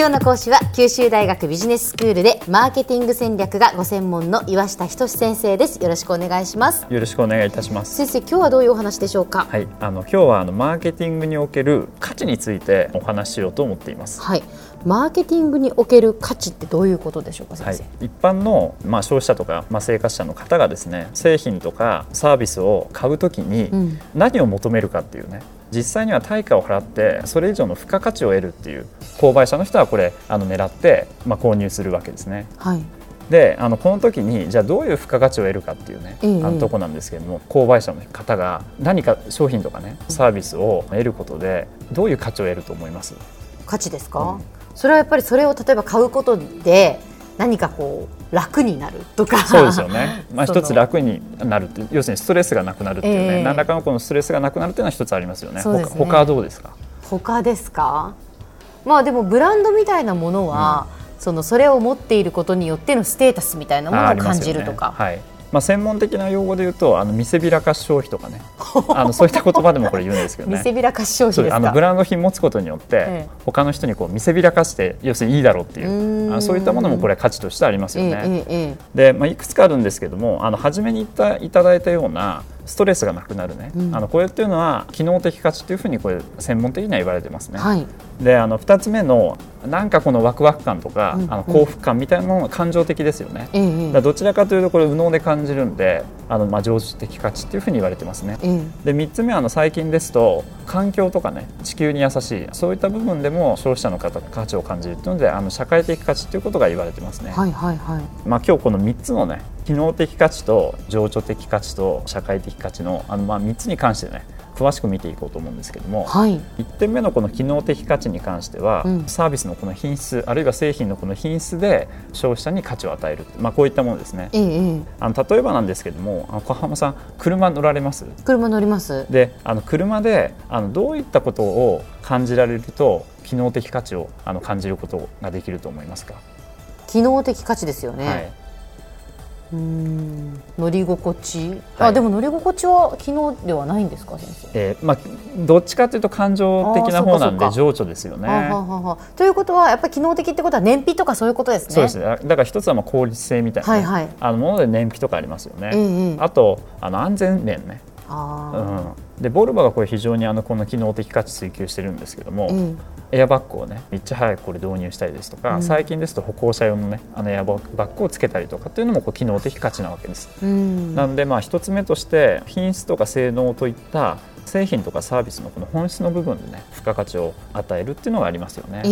今日の講師は九州大学ビジネススクールでマーケティング戦略がご専門の岩下仁先生です。よろしくお願いします。よろしくお願いいたします。先生今日はどういうお話でしょうか？はい。あの今日はあのマーケティングにおける価値についてお話ししようと思っています。はい。マーケティングにおける価値ってどういうことでしょうか先生、はい、一般の、まあ、消費者とか、まあ、生活者の方がですね製品とかサービスを買うときに何を求めるかっていうね、実際には対価を払ってそれ以上の付加価値を得るっていう購買者の人はこれあの狙って、まあ、購入するわけですね。はい。であのこの時にじゃあどういう付加価値を得るかっていうね、あのとこなんですけれども購買者の方が何か商品とかねサービスを得ることでどういう価値を得ると思います？価値ですか、うん、それはやっぱりそれを例えば買うことで何かこう楽になるとか。そうですよね、まあ、一つ楽になるって要するにストレスがなくなるっていうね、えー、何らかのこのストレスがなくなるっていうのは一つありますよね。ね。他はどうですか？他ですか？まあでもブランドみたいなものは、うん、そのそれを持っていることによってのステータスみたいなものを感じるとか。ね、はいまあ、専門的な用語で言うとあの見せびらかし消費とかね。あのそういった言葉でもこれ言うんですけどね。見せびらかし消費あのブランド品持つことによって、ええ、他の人にこう見せびらかして要するにいいだろうっていうあそういったものもこれ価値としてありますよね。え、で、まあ、いくつかあるんですけどもあの初めに言ったいただいたようなストレスがなくなるね、うん、あのこれっていうのは機能的価値というふうにこれ専門的には言われてますね。はい、であの2つ目のなんかこのワクワク感とか、うん、あの幸福感みたいなものが感情的ですよね、うん、だどちらかというとこれ右脳で感じるんであのまあ常識的価値っていうふうに言われてますね、うん、で3つ目はあの最近ですと環境とかね地球に優しいそういった部分でも消費者の方価値を感じるというのであの社会的価値ということが言われてますね、はいはいはい。まあ、今日この3つのね機能的価値と情緒的価値と社会的価値のあのまあ3つに関してね詳しく見ていこうと思うんですけども、はい、1点目のこの機能的価値に関しては、うん、サービスのこの品質あるいは製品のこの品質で消費者に価値を与える、まあ、こういったものですね、ええ、あの例えばなんですけどもあの小浜さん車乗られます？車乗ります。であの車であのどういったことを感じられると機能的価値をあの感じることができると思いますか？機能的価値ですよね、はいうん。乗り心地、はい、あでも乗り心地は機能ではないんですか先生、えーまあ、どっちかというと感情的な方なんで情緒ですよね。はははということはやっぱり機能的ってことは燃費とかそういうことですね。そうですだから一つはまあ効率性みたいな、ね、はいはい、あのもので燃費とかありますよね。えあとあの安全面ね。あうん、でボルバがこれ非常にあのこの機能的価値追求してるんですけども、うん、エアバッグをねめっちゃ早くこれ導入したりですとか、うん、最近ですと歩行者用のねあのエアバッグをつけたりとかっていうのもこう機能的価値なわけです。うん、なのでまあ一つ目として品質とか性能といった製品とかサービスのこの本質の部分でね付加価値を与えるっていうのがありますよね。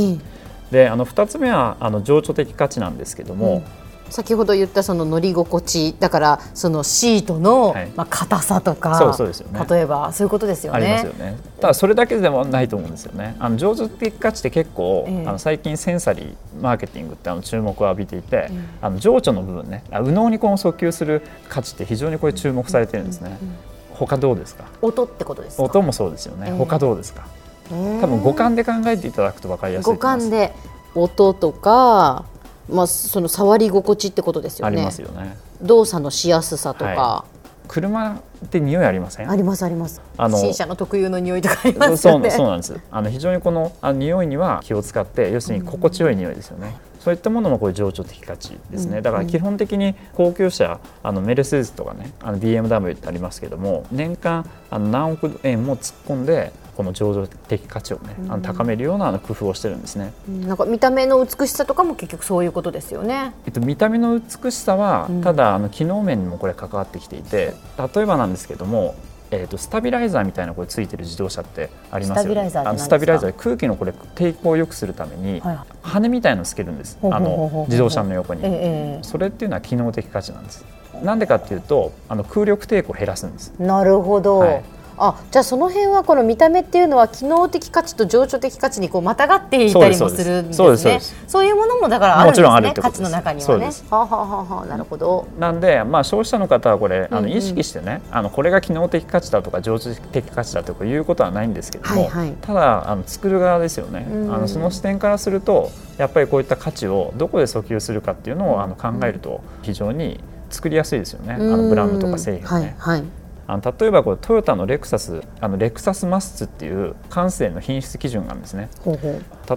であの2つ目はあの情緒的価値なんですけども、先ほど言ったその乗り心地だからそのシートの、まあ硬さとか、そうそうですよね、例えばそういうことですよね。ありますよね。ただそれだけでもないと思うんですよね。あの上手的価値って結構、えー、あの最近センサリーマーケティングってあの注目を浴びていて、えー、あの情緒の部分ね、右脳にこの訴求する価値って非常にこれ注目されてるんですね。うんうんうん、他どうですか？音ってことです音もそうですよね。えー、他どうですか？多分五感で考えていただくと分かりやすい五感で音とかまあ、その触り心地ってことですよね。ありますよね。動作のしやすさとか。はい。車って匂いありません？ありますあります。あの新車の特有の匂いとかありますよね。そうなんです。あの非常にこのあの匂いには気を使って要するに心地よい匂いですよね、うん、そういったものもこれ情緒的価値ですね、うん、だから基本的に高級車あのメルセデスとかねあの BMW ってありますけども年間あの何億円も突っ込んでこの情緒的価値をね、あの高めるような工夫をしてるんですね。なんか見た目の美しさとかも結局そういうことですよね。えっと見た目の美しさは、ただあの機能面にもこれ関わってきていて、例えばなんですけども。えーと、スタビライザーみたいなこれついてる自動車ってありますよね。スタビライザー空気のこれ抵抗を良くするために、はい、羽みたいのつけるんです。あの自動車の横に、えー、それっていうのは機能的価値なんです。なんでかっていうとあの空力抵抗を減らすんです。なるほど。はいあじゃあその辺はこの見た目っていうのは機能的価値と情緒的価値にこうまたがっていたりもするんですね。そういうものもだからあるんですね。価値の中にはね。ははははなるほど。なんで、まあ、消費者の方はこれあの意識してね、うんうん、あのこれが機能的価値だとか情緒的価値だとかいうことはないんですけども、はいはい、ただあの作る側ですよね、うん、あのその視点からするとやっぱりこういった価値をどこで訴求するかっていうのをあの考えると非常に作りやすいですよね、あのブランドとか製品ね。はいはいあの例えばこれトヨタのレクサスあのレクサスマスツっていう感性の品質基準があるんですね。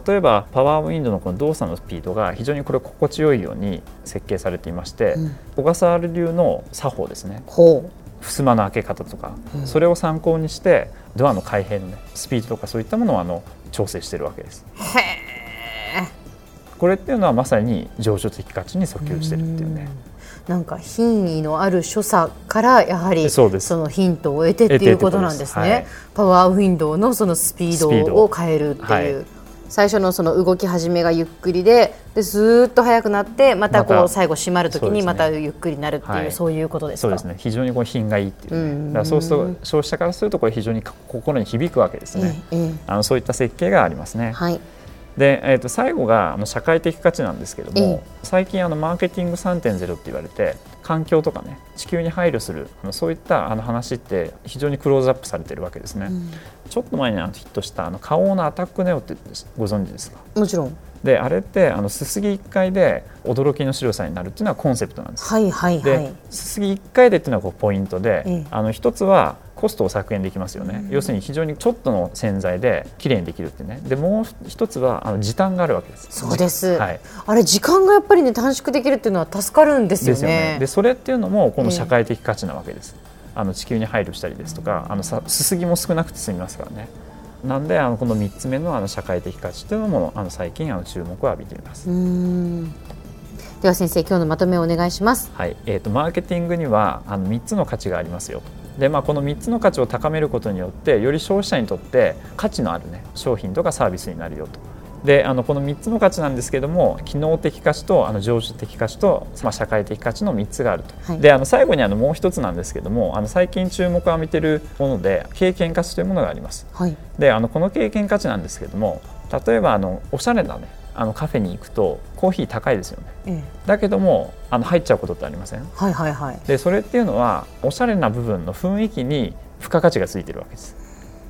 例えばパワーウィンドのこの動作のスピードが非常にこれ心地よいように設計されていまして、うん、小笠原流の作法ですね。襖の開け方とか、うん、それを参考にしてドアの開閉の、ね、スピードとかそういったものをあの調整しているわけです。これっていうのはまさに情緒的価値に訴求してるっていうね。うなんか品位のある所作からやはりそのヒントを得てっていうことなんですね。はい、パワーウィンドウのそのスピードを変えるっていう。最初のその動き始めがゆっくりででずっと速くなってまたこう最後閉まるときにまたゆっくりなるっていう、そういうことですそうですね。非常にこう品がいいっていう、ね、だからそうすると消費者からするとこれ非常に心に響くわけですね、ええ、あのそういった設計がありますね。はいで、えー、と最後があの社会的価値なんですけども、最近あのマーケティング3.0って言われて環境とかね地球に配慮するあのそういったあの話って非常にクローズアップされてるわけですね、うん、ちょっと前にあのヒットしたあの花王のアタックネオってご存知ですか？もちろん。であれってあのすすぎ1回で驚きの白さになるっていうのはコンセプトなんです。はいはいはい、ですすぎ1回でっていうのはこうポイントで、ええ、あの一つはコストを削減できますよね、うん、要するに非常にちょっとの洗剤できれいにできるってね。でもう一つはあの時短があるわけです。そうです、はい、あれ時間がやっぱりね短縮できるっていうのは助かるんですよね、ね、でそれっていうのもこの社会的価値なわけです、え、あの地球に配慮したりですとかあのさすすぎも少なくて済みますからね。なんであのこの3つ目のあの社会的価値というのもあの最近あの注目を浴びています。では先生今日のまとめをお願いします、はい。えーと、マーケティングにはあの3つの価値がありますよで、まあ、この3つの価値を高めることによってより消費者にとって価値のある、ね、商品とかサービスになるよとであのこの3つの価値なんですけども機能的価値とあの常識的価値と、まあ、社会的価値の3つがあると、はい、であの最後にあのもう一つなんですけどもあの最近注目を浴びているもので経験価値というものがあります、はい、であのこの経験価値なんですけども例えばあのおしゃれなねあのカフェに行くとコーヒー高いですよね、ええ、だけどもあの入っちゃうことってありません？はいはいはい。でそれっていうのはおしゃれな部分の雰囲気に付加価値がついてるわけです。だ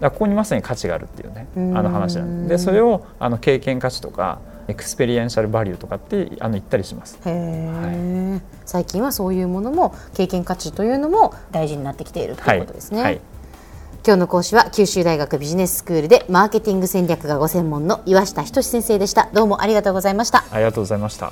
ここにまさに価値があるっていうねあの話なんで。それをあの経験価値とか experiential value とかってあの言ったりします、はい、最近はそういうものも経験価値というのも大事になってきているということですね。はい。はい今日の講師は九州大学ビジネススクールでマーケティング戦略がご専門の岩下仁先生でした。どうもありがとうございました。ありがとうございました